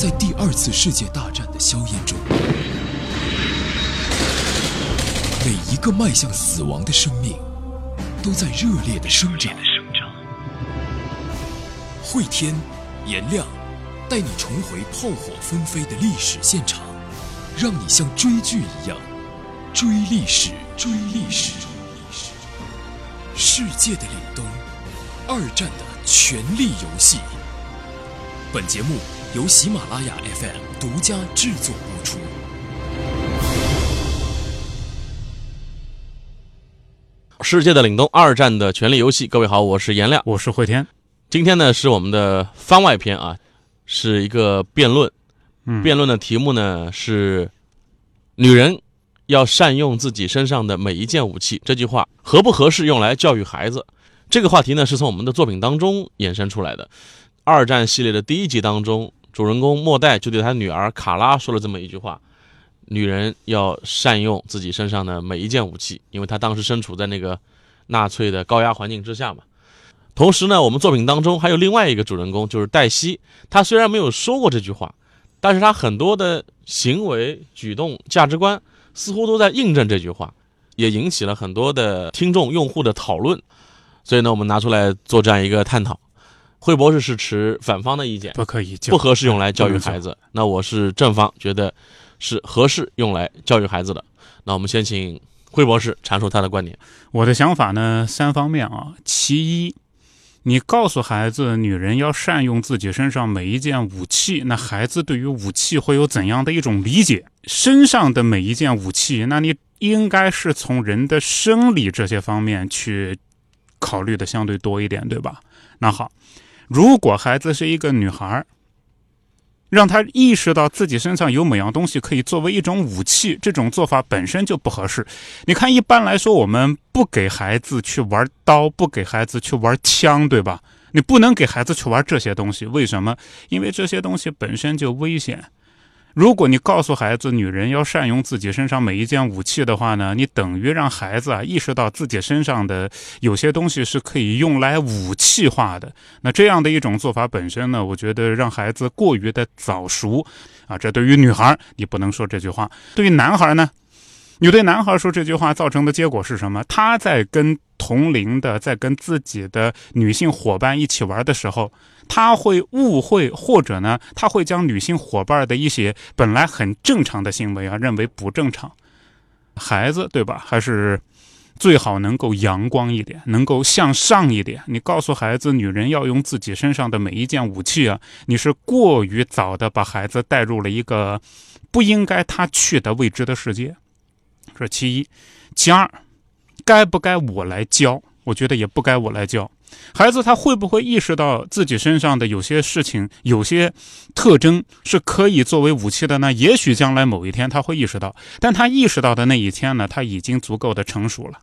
在第二次世界大战的硝烟中，每一个迈向死亡的生命都在热烈的生长。汇天、颜亮带你重回炮火纷飞的历史现场，让你像追剧一样追历史、追历史。世界的凛冬，二战的权力游戏。本节目由喜马拉雅 FM 独家制作播出。世界的凛冬，二战的权力游戏。各位好，我是颜亮，我是慧天。今天呢是我们的番外篇啊，是一个辩论。嗯，辩论的题目呢是：女人要善用自己身上的每一件武器。这句话合不合适用来教育孩子？这个话题呢是从我们的作品当中衍生出来的。二战系列的第一集当中，主人公莫代就对他女儿卡拉说了这么一句话：“女人要善用自己身上的每一件武器，因为她当时身处在那个纳粹的高压环境之下嘛。”同时呢，我们作品当中还有另外一个主人公，就是黛西。她虽然没有说过这句话，但是她很多的行为举动、价值观似乎都在印证这句话，也引起了很多的听众、用户的讨论。所以呢，我们拿出来做这样一个探讨。惠博士是持反方的意见，不可以，不合适用来教育孩子。那我是正方，觉得是合适用来教育孩子的。那我们先请惠博士阐述他的观点。我的想法呢，三方面啊。其一。你告诉孩子，女人要善用自己身上每一件武器，那孩子对于武器会有怎样的一种理解？身上的每一件武器，那你应该是从人的生理这些方面去考虑的相对多一点，对吧？那好，如果孩子是一个女孩让她意识到自己身上有某样东西可以作为一种武器，这种做法本身就不合适。你看，一般来说，我们不给孩子去玩刀，不给孩子去玩枪，对吧？你不能给孩子去玩这些东西，为什么？因为这些东西本身就危险。如果你告诉孩子女人要善用自己身上每一件武器的话呢，你等于让孩子啊意识到自己身上的有些东西是可以用来武器化的。那这样的一种做法本身呢，我觉得让孩子过于的早熟啊。这对于女孩你不能说这句话，对于男孩呢，你对男孩说这句话造成的结果是什么？他在跟同龄的在跟自己的女性伙伴一起玩的时候。他会误会，或者呢，他会将女性伙伴的一些本来很正常的行为啊，认为不正常。孩子，对吧？还是最好能够阳光一点，能够向上一点。你告诉孩子，女人要用自己身上的每一件武器啊，你是过于早的把孩子带入了一个不应该他去的未知的世界。这其一，其二，该不该我来教？我觉得也不该我来教。孩子他会不会意识到自己身上的有些事情、有些特征是可以作为武器的呢？也许将来某一天他会意识到，但他意识到的那一天呢，他已经足够的成熟了。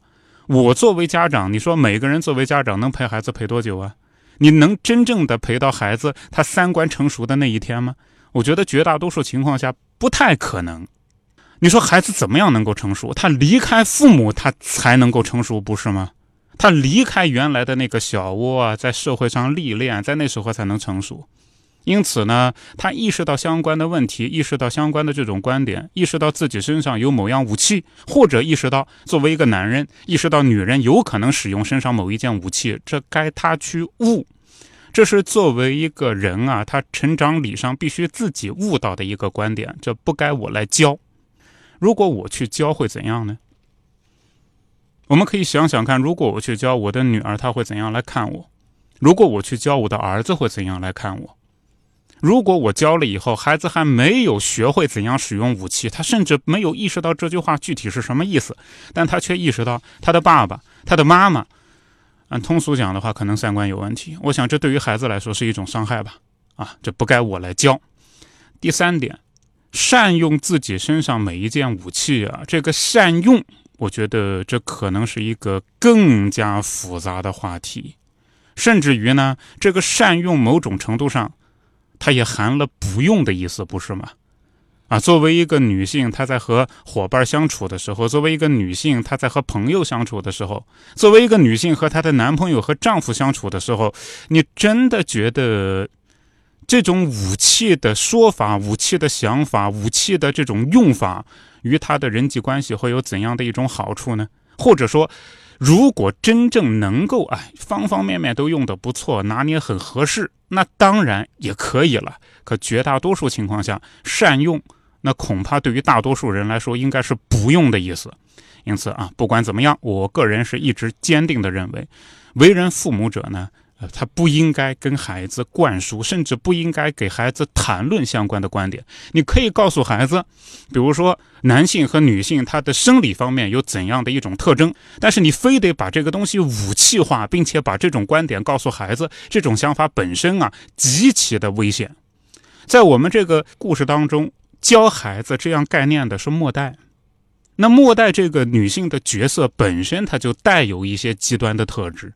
我作为家长，你说每个人作为家长能陪孩子陪多久啊？你能真正的陪到孩子他三观成熟的那一天吗？我觉得绝大多数情况下不太可能。你说孩子怎么样能够成熟？他离开父母，他才能够成熟，不是吗？他离开原来的那个小窝啊，在社会上历练，在那时候才能成熟。因此呢，他意识到相关的问题，意识到相关的这种观点，意识到自己身上有某样武器，或者意识到作为一个男人，意识到女人有可能使用身上某一件武器，这该他去悟。这是作为一个人啊，他成长礼上必须自己悟到的一个观点，这不该我来教。如果我去教，会怎样呢？我们可以想想看，如果我去教我的女儿，她会怎样来看我？如果我去教我的儿子，会怎样来看我？如果我教了以后，孩子还没有学会怎样使用武器，他甚至没有意识到这句话具体是什么意思，但他却意识到他的爸爸、他的妈妈，按通俗讲的话，可能三观有问题。我想，这对于孩子来说是一种伤害吧？啊，这不该我来教。第三点，善用自己身上每一件武器啊，这个善用。我觉得这可能是一个更加复杂的话题，甚至于呢，这个善用某种程度上，它也含了不用的意思，不是吗？啊，作为一个女性，她在和伙伴相处的时候，作为一个女性，她在和朋友相处的时候，作为一个女性和她的男朋友和丈夫相处的时候，你真的觉得这种武器的说法、武器的想法、武器的这种用法，与他的人际关系会有怎样的一种好处呢？或者说，如果真正能够哎方方面面都用的不错，拿捏很合适，那当然也可以了。可绝大多数情况下，善用，那恐怕对于大多数人来说，应该是不用的意思。因此啊，不管怎么样，我个人是一直坚定的认为，为人父母者呢。呃，他不应该跟孩子灌输，甚至不应该给孩子谈论相关的观点。你可以告诉孩子，比如说男性和女性他的生理方面有怎样的一种特征，但是你非得把这个东西武器化，并且把这种观点告诉孩子，这种想法本身啊极其的危险。在我们这个故事当中，教孩子这样概念的是末代，那末代这个女性的角色本身，它就带有一些极端的特质。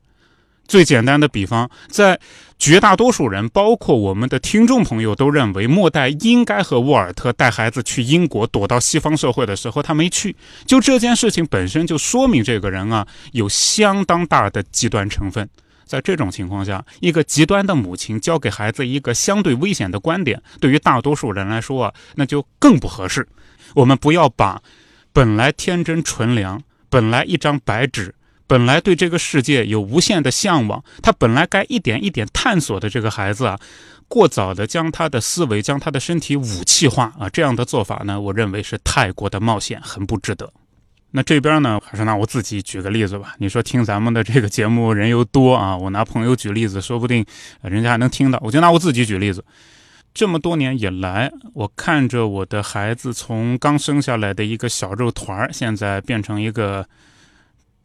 最简单的比方，在绝大多数人，包括我们的听众朋友，都认为莫代应该和沃尔特带孩子去英国躲到西方社会的时候，他没去。就这件事情本身就说明这个人啊有相当大的极端成分。在这种情况下，一个极端的母亲教给孩子一个相对危险的观点，对于大多数人来说啊，那就更不合适。我们不要把本来天真纯良、本来一张白纸。本来对这个世界有无限的向往，他本来该一点一点探索的这个孩子啊，过早的将他的思维、将他的身体武器化啊，这样的做法呢，我认为是太过的冒险，很不值得。那这边呢，还是拿我自己举个例子吧。你说听咱们的这个节目人又多啊，我拿朋友举例子，说不定人家还能听到。我就拿我自己举例子，这么多年以来，我看着我的孩子从刚生下来的一个小肉团儿现在变成一个。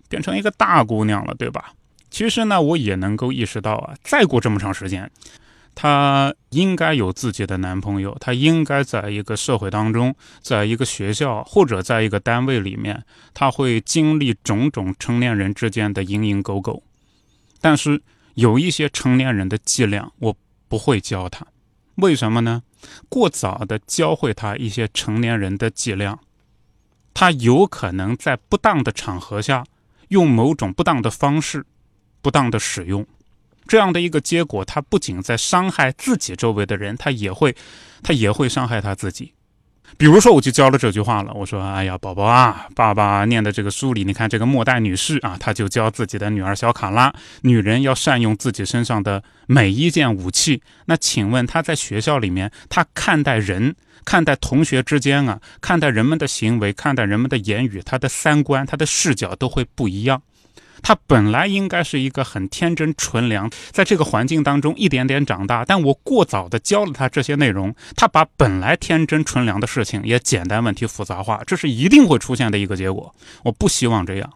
变成一个大姑娘了，对吧？其实呢，我也能够意识到啊，再过这么长时间，她应该有自己的男朋友，她应该在一个社会当中，在一个学校或者在一个单位里面，她会经历种种成年人之间的蝇营狗苟。但是有一些成年人的伎俩，我不会教她。为什么呢？过早的教会她一些成年人的伎俩，她有可能在不当的场合下。用某种不当的方式，不当的使用，这样的一个结果，他不仅在伤害自己周围的人，他也会，他也会伤害他自己。比如说，我就教了这句话了，我说：“哎呀，宝宝啊，爸爸念的这个书里，你看这个莫代女士啊，她就教自己的女儿小卡拉，女人要善用自己身上的每一件武器。那请问她在学校里面，她看待人？”看待同学之间啊，看待人们的行为，看待人们的言语，她的三观，她的视角都会不一样。他本来应该是一个很天真纯良，在这个环境当中一点点长大，但我过早的教了他这些内容，他把本来天真纯良的事情也简单问题复杂化，这是一定会出现的一个结果。我不希望这样。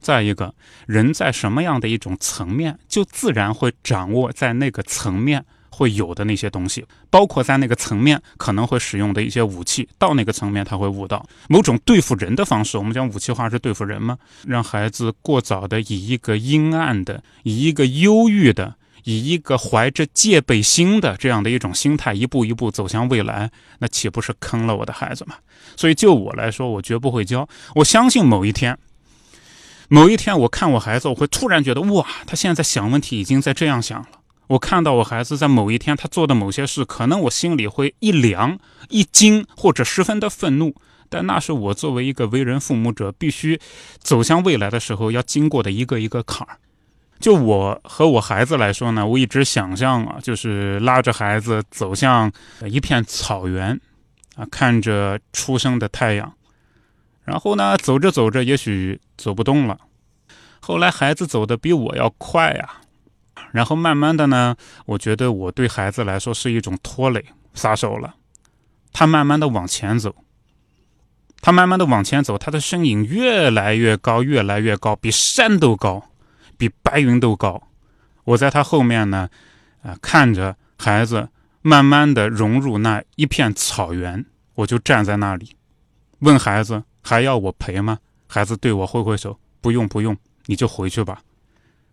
再一个人在什么样的一种层面，就自然会掌握在那个层面。会有的那些东西，包括在那个层面可能会使用的一些武器，到那个层面他会悟到某种对付人的方式。我们讲武器化是对付人吗？让孩子过早的以一个阴暗的、以一个忧郁的、以一个怀着戒备心的这样的一种心态，一步一步走向未来，那岂不是坑了我的孩子吗？所以就我来说，我绝不会教。我相信某一天，某一天我看我孩子，我会突然觉得哇，他现在想问题已经在这样想了。我看到我孩子在某一天他做的某些事，可能我心里会一凉、一惊，或者十分的愤怒。但那是我作为一个为人父母者必须走向未来的时候要经过的一个一个坎儿。就我和我孩子来说呢，我一直想象啊，就是拉着孩子走向一片草原，啊，看着初升的太阳，然后呢，走着走着，也许走不动了。后来孩子走的比我要快呀。然后慢慢的呢，我觉得我对孩子来说是一种拖累，撒手了。他慢慢的往前走，他慢慢的往前走，他的身影越来越高，越来越高，比山都高，比白云都高。我在他后面呢，啊，看着孩子慢慢的融入那一片草原，我就站在那里，问孩子还要我陪吗？孩子对我挥挥手，不用不用，你就回去吧。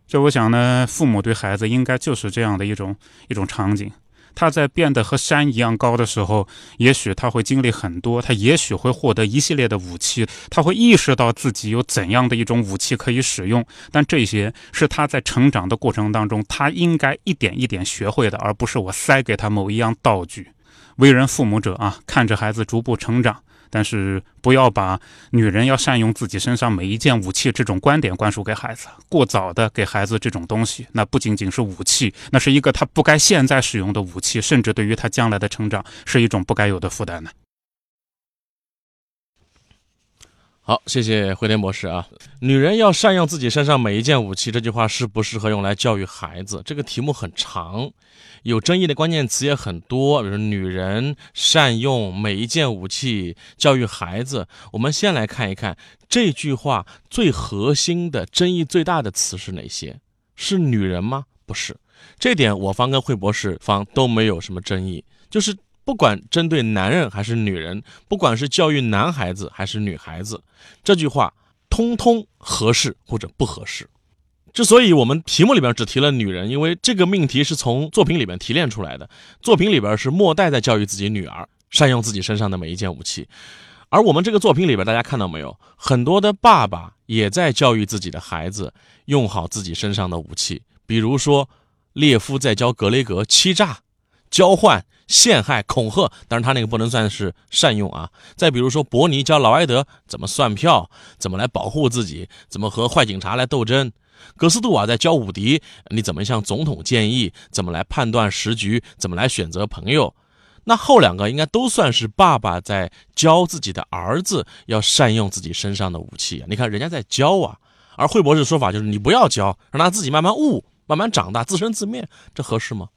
这我想呢，父母对孩子应该就是这样的一种一种场景。他在变得和山一样高的时候，也许他会经历很多，他也许会获得一系列的武器，他会意识到自己有怎样的一种武器可以使用。但这些是他在成长的过程当中，他应该一点一点学会的，而不是我塞给他某一样道具。为人父母者啊，看着孩子逐步成长。但是不要把女人要善用自己身上每一件武器这种观点灌输给孩子，过早的给孩子这种东西，那不仅仅是武器，那是一个他不该现在使用的武器，甚至对于他将来的成长是一种不该有的负担呢。好，谢谢惠天博士啊。女人要善用自己身上每一件武器，这句话适不适合用来教育孩子？这个题目很长，有争议的关键词也很多，比如女人善用每一件武器教育孩子。我们先来看一看这句话最核心的、争议最大的词是哪些？是女人吗？不是，这点我方跟惠博士方都没有什么争议，就是。不管针对男人还是女人，不管是教育男孩子还是女孩子，这句话通通合适或者不合适。之所以我们题目里边只提了女人，因为这个命题是从作品里面提炼出来的。作品里边是莫代在教育自己女儿善用自己身上的每一件武器，而我们这个作品里边，大家看到没有，很多的爸爸也在教育自己的孩子用好自己身上的武器，比如说列夫在教格雷格欺诈。交换、陷害、恐吓，当然他那个不能算是善用啊。再比如说，伯尼教劳埃德怎么算票，怎么来保护自己，怎么和坏警察来斗争；格斯杜瓦在教伍迪，你怎么向总统建议，怎么来判断时局，怎么来选择朋友。那后两个应该都算是爸爸在教自己的儿子要善用自己身上的武器。你看人家在教啊，而惠博士说法就是你不要教，让他自己慢慢悟，慢慢长大，自生自灭，这合适吗？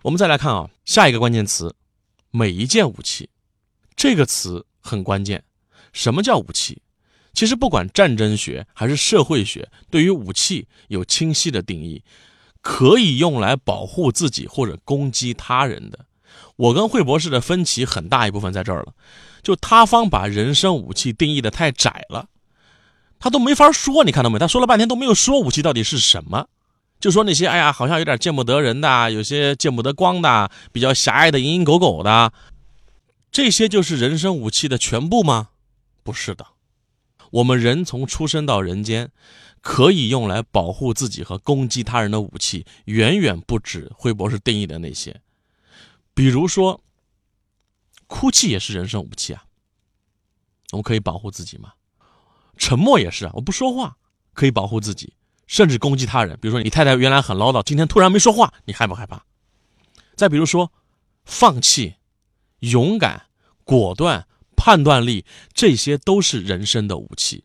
我们再来看啊，下一个关键词，每一件武器，这个词很关键。什么叫武器？其实不管战争学还是社会学，对于武器有清晰的定义，可以用来保护自己或者攻击他人的。我跟惠博士的分歧很大一部分在这儿了，就他方把人生武器定义的太窄了，他都没法说。你看到没？他说了半天都没有说武器到底是什么。就说那些，哎呀，好像有点见不得人的，有些见不得光的，比较狭隘的、蝇营狗苟的，这些就是人生武器的全部吗？不是的，我们人从出生到人间，可以用来保护自己和攻击他人的武器，远远不止惠博士定义的那些。比如说，哭泣也是人生武器啊，我们可以保护自己吗？沉默也是啊，我不说话可以保护自己。甚至攻击他人，比如说你太太原来很唠叨，今天突然没说话，你害不害怕？再比如说，放弃、勇敢、果断、判断力，这些都是人生的武器，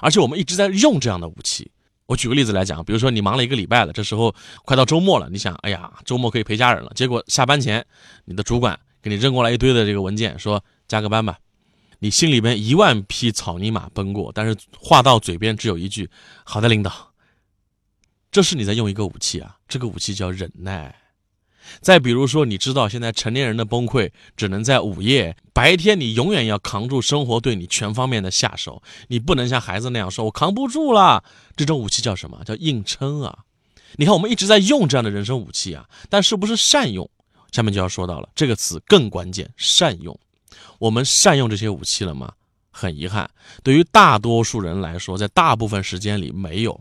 而且我们一直在用这样的武器。我举个例子来讲，比如说你忙了一个礼拜了，这时候快到周末了，你想，哎呀，周末可以陪家人了。结果下班前，你的主管给你扔过来一堆的这个文件，说加个班吧。你心里边一万匹草泥马奔过，但是话到嘴边只有一句：好的，领导。这是你在用一个武器啊，这个武器叫忍耐。再比如说，你知道现在成年人的崩溃只能在午夜，白天你永远要扛住生活对你全方面的下手，你不能像孩子那样说“我扛不住了”。这种武器叫什么？叫硬撑啊！你看，我们一直在用这样的人生武器啊，但是不是善用？下面就要说到了这个词更关键，善用。我们善用这些武器了吗？很遗憾，对于大多数人来说，在大部分时间里没有。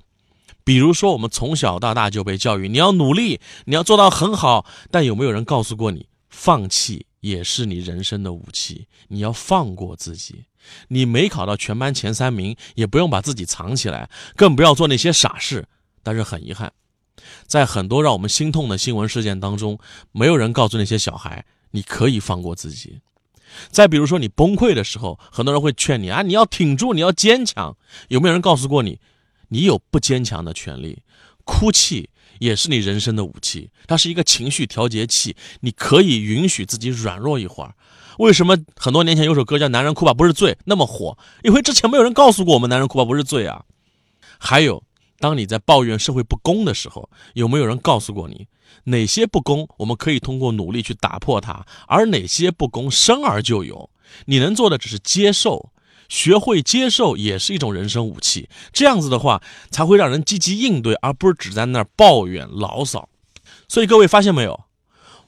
比如说，我们从小到大就被教育，你要努力，你要做到很好。但有没有人告诉过你，放弃也是你人生的武器？你要放过自己。你没考到全班前三名，也不用把自己藏起来，更不要做那些傻事。但是很遗憾，在很多让我们心痛的新闻事件当中，没有人告诉那些小孩，你可以放过自己。再比如说，你崩溃的时候，很多人会劝你啊，你要挺住，你要坚强。有没有人告诉过你？你有不坚强的权利，哭泣也是你人生的武器，它是一个情绪调节器，你可以允许自己软弱一会儿。为什么很多年前有首歌叫《男人哭吧不是罪》那么火？因为之前没有人告诉过我们，男人哭吧不是罪啊。还有，当你在抱怨社会不公的时候，有没有人告诉过你，哪些不公我们可以通过努力去打破它，而哪些不公生而就有？你能做的只是接受。学会接受也是一种人生武器，这样子的话才会让人积极应对，而不是只在那儿抱怨牢骚。所以各位发现没有，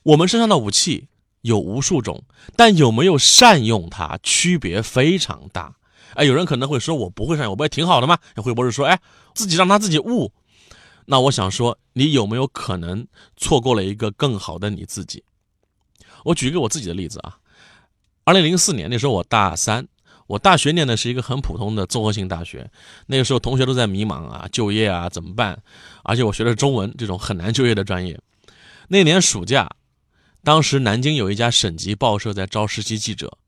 我们身上的武器有无数种，但有没有善用它，区别非常大。哎，有人可能会说，我不会善用，我不也挺好的吗？会不会说，哎，自己让他自己悟？那我想说，你有没有可能错过了一个更好的你自己？我举一个我自己的例子啊，二零零四年那时候我大三，我大学念的是一个很普通的综合性大学，那个时候同学都在迷茫啊，就业啊怎么办？而且我学的中文这种很难就业的专业。那年暑假，当时南京有一家省级报社在招实习记者。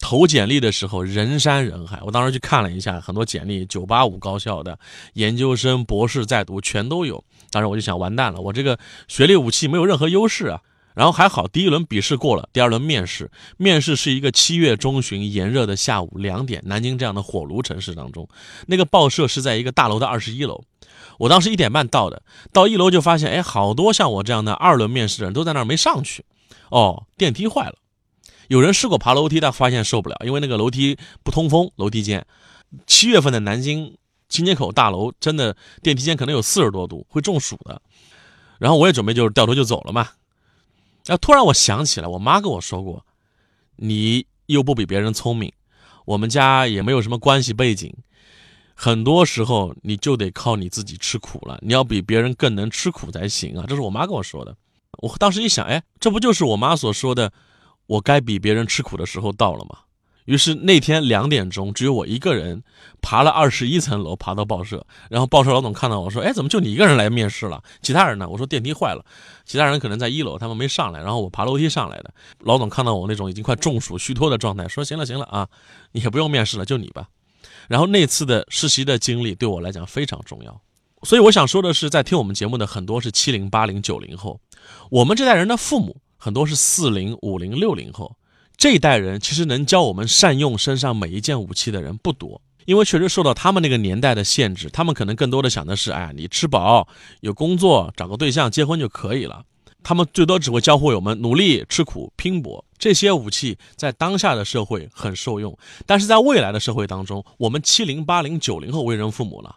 投简历的时候人山人海，我当时去看了一下，很多简历，九八五高校的研究生、博士在读全都有。当时我就想，完蛋了，我这个学历武器没有任何优势啊。然后还好，第一轮笔试过了，第二轮面试，面试是一个七月中旬炎热的下午两点，南京这样的火炉城市当中，那个报社是在一个大楼的二十一楼。我当时一点半到的，到一楼就发现，哎，好多像我这样的二轮面试的人都在那儿没上去。哦，电梯坏了。有人试过爬楼梯，但发现受不了，因为那个楼梯不通风。楼梯间，七月份的南京新街口大楼真的电梯间可能有四十多度，会中暑的。然后我也准备就是掉头就走了嘛。然后突然我想起来，我妈跟我说过：“你又不比别人聪明，我们家也没有什么关系背景，很多时候你就得靠你自己吃苦了。你要比别人更能吃苦才行啊！”这是我妈跟我说的。我当时一想，哎，这不就是我妈所说的？我该比别人吃苦的时候到了吗？于是那天两点钟，只有我一个人爬了二十一层楼，爬到报社。然后报社老总看到我说：“哎，怎么就你一个人来面试了？其他人呢？”我说：“电梯坏了，其他人可能在一楼，他们没上来。然后我爬楼梯上来的。老总看到我那种已经快中暑虚脱的状态，说：‘行了，行了啊，你也不用面试了，就你吧。’然后那次的实习的经历对我来讲非常重要。所以我想说的是，在听我们节目的很多是七零、八零、九零后，我们这代人的父母。”很多是四零、五零、六零后这一代人，其实能教我们善用身上每一件武器的人不多，因为确实受到他们那个年代的限制，他们可能更多的想的是：哎，你吃饱、有工作、找个对象、结婚就可以了。他们最多只会教会我们努力、吃苦、拼搏。这些武器在当下的社会很受用，但是在未来的社会当中，我们七零、八零、九零后为人父母了。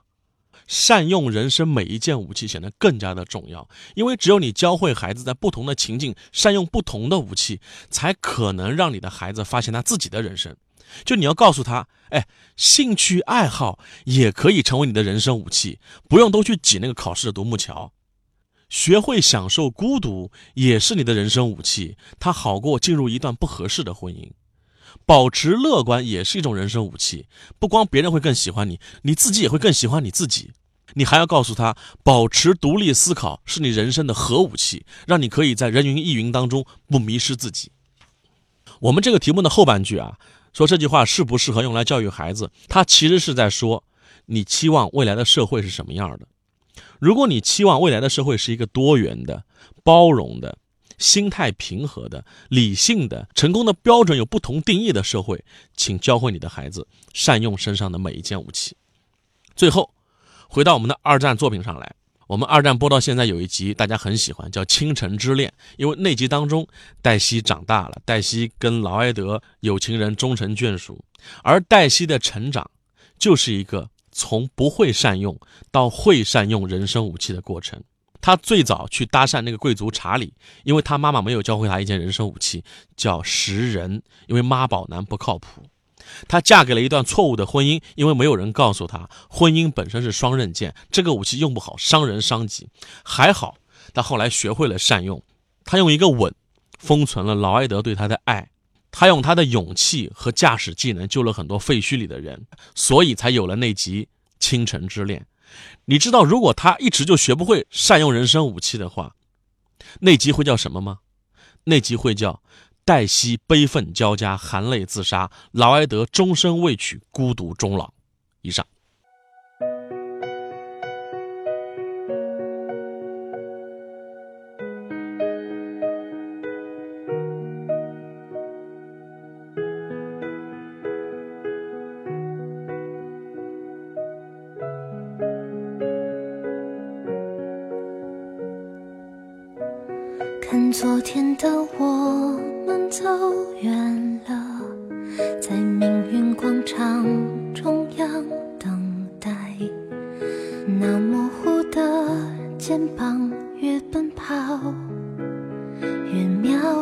善用人生每一件武器显得更加的重要，因为只有你教会孩子在不同的情境善用不同的武器，才可能让你的孩子发现他自己的人生。就你要告诉他，哎，兴趣爱好也可以成为你的人生武器，不用都去挤那个考试的独木桥。学会享受孤独也是你的人生武器，它好过进入一段不合适的婚姻。保持乐观也是一种人生武器，不光别人会更喜欢你，你自己也会更喜欢你自己。你还要告诉他，保持独立思考是你人生的核武器，让你可以在人云亦云当中不迷失自己。我们这个题目的后半句啊，说这句话适不适合用来教育孩子？他其实是在说，你期望未来的社会是什么样的？如果你期望未来的社会是一个多元的、包容的、心态平和的、理性的、成功的标准有不同定义的社会，请教会你的孩子善用身上的每一件武器。最后。回到我们的二战作品上来，我们二战播到现在有一集大家很喜欢，叫《倾城之恋》，因为那集当中黛西长大了，黛西跟劳埃德有情人终成眷属，而黛西的成长就是一个从不会善用到会善用人生武器的过程。她最早去搭讪那个贵族查理，因为她妈妈没有教会她一件人生武器，叫识人，因为妈宝男不靠谱。她嫁给了一段错误的婚姻，因为没有人告诉她，婚姻本身是双刃剑，这个武器用不好，伤人伤己。还好，她后来学会了善用，她用一个吻，封存了劳埃德对她的爱，她用她的勇气和驾驶技能救了很多废墟里的人，所以才有了那集《倾城之恋》。你知道，如果她一直就学不会善用人生武器的话，那集会叫什么吗？那集会叫。黛西悲愤交加，含泪自杀；劳埃德终身未娶，孤独终老。以上。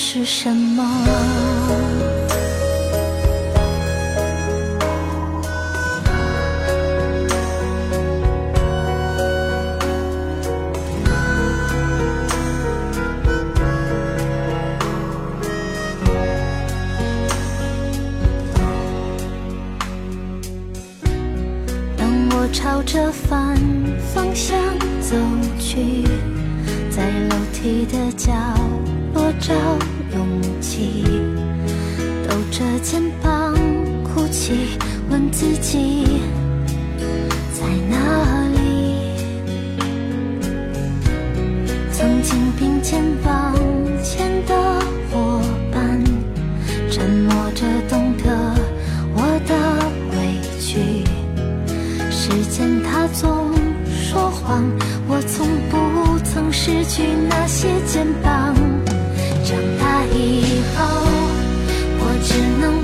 是什么。当我朝着反方向走去，楼梯的角落找勇气，抖着肩膀哭泣，问自己在哪里。曾经并肩失去那些肩膀。长大以后，我只能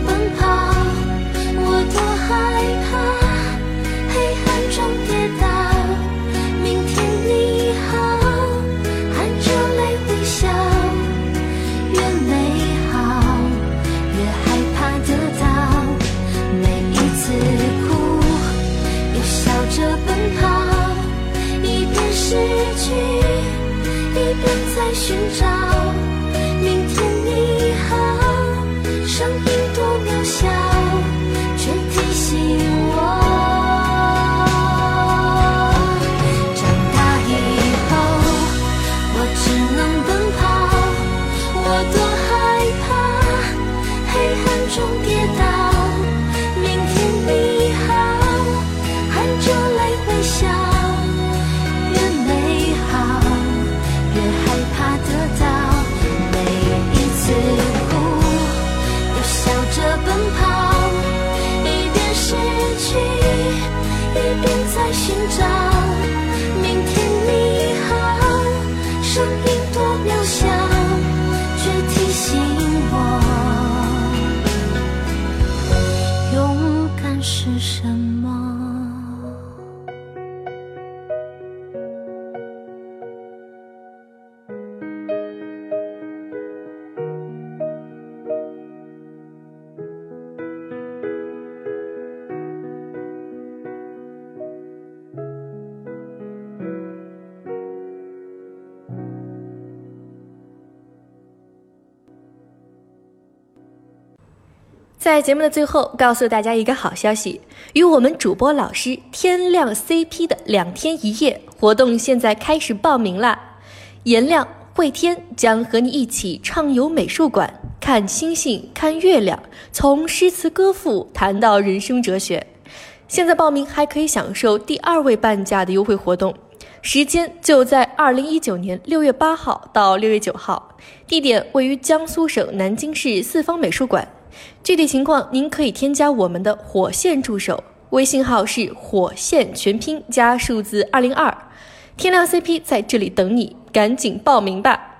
长在节目的最后，告诉大家一个好消息：与我们主播老师天亮 CP 的两天一夜活动现在开始报名啦！颜亮、慧天将和你一起畅游美术馆，看星星，看月亮，从诗词歌赋谈到人生哲学。现在报名还可以享受第二位半价的优惠活动，时间就在二零一九年六月八号到六月九号，地点位于江苏省南京市四方美术馆。具体情况您可以添加我们的火线助手，微信号是火线全拼加数字二零二，天亮 CP 在这里等你，赶紧报名吧。